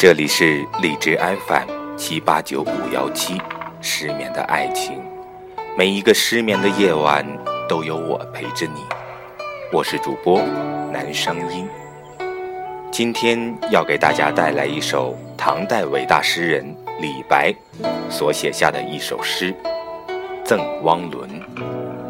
这里是荔枝 FM 七八九五幺七，失眠的爱情，每一个失眠的夜晚都有我陪着你。我是主播南商音，今天要给大家带来一首唐代伟大诗人李白所写下的一首诗《赠汪伦》。《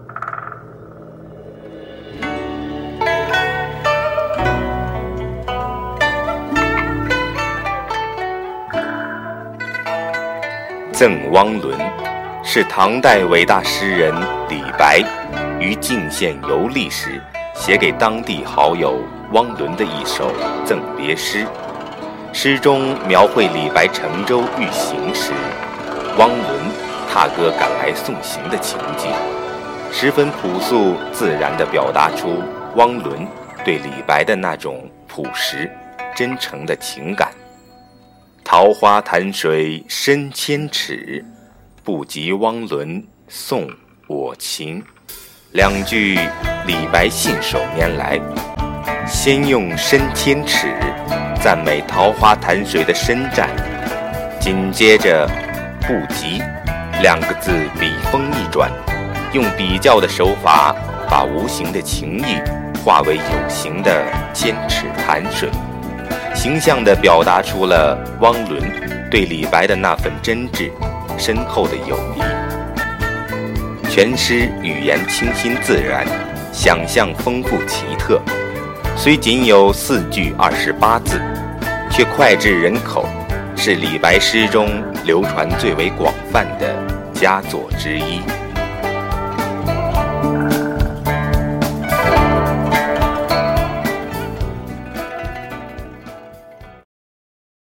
赠汪伦》是唐代伟大诗人李白于泾县游历时写给当地好友汪伦的一首赠别诗。诗中描绘李白乘舟欲行时，汪伦踏歌赶来送行的情景，十分朴素自然地表达出汪伦对李白的那种朴实、真诚的情感。桃花潭水深千尺，不及汪伦送我情。两句李白信手拈来，先用深千尺赞美桃花潭水的深湛，紧接着不及两个字笔锋一转，用比较的手法把无形的情意化为有形的千尺潭水。形象地表达出了汪伦对李白的那份真挚、深厚的友谊。全诗语言清新自然，想象丰富奇特，虽仅有四句二十八字，却脍炙人口，是李白诗中流传最为广泛的佳作之一。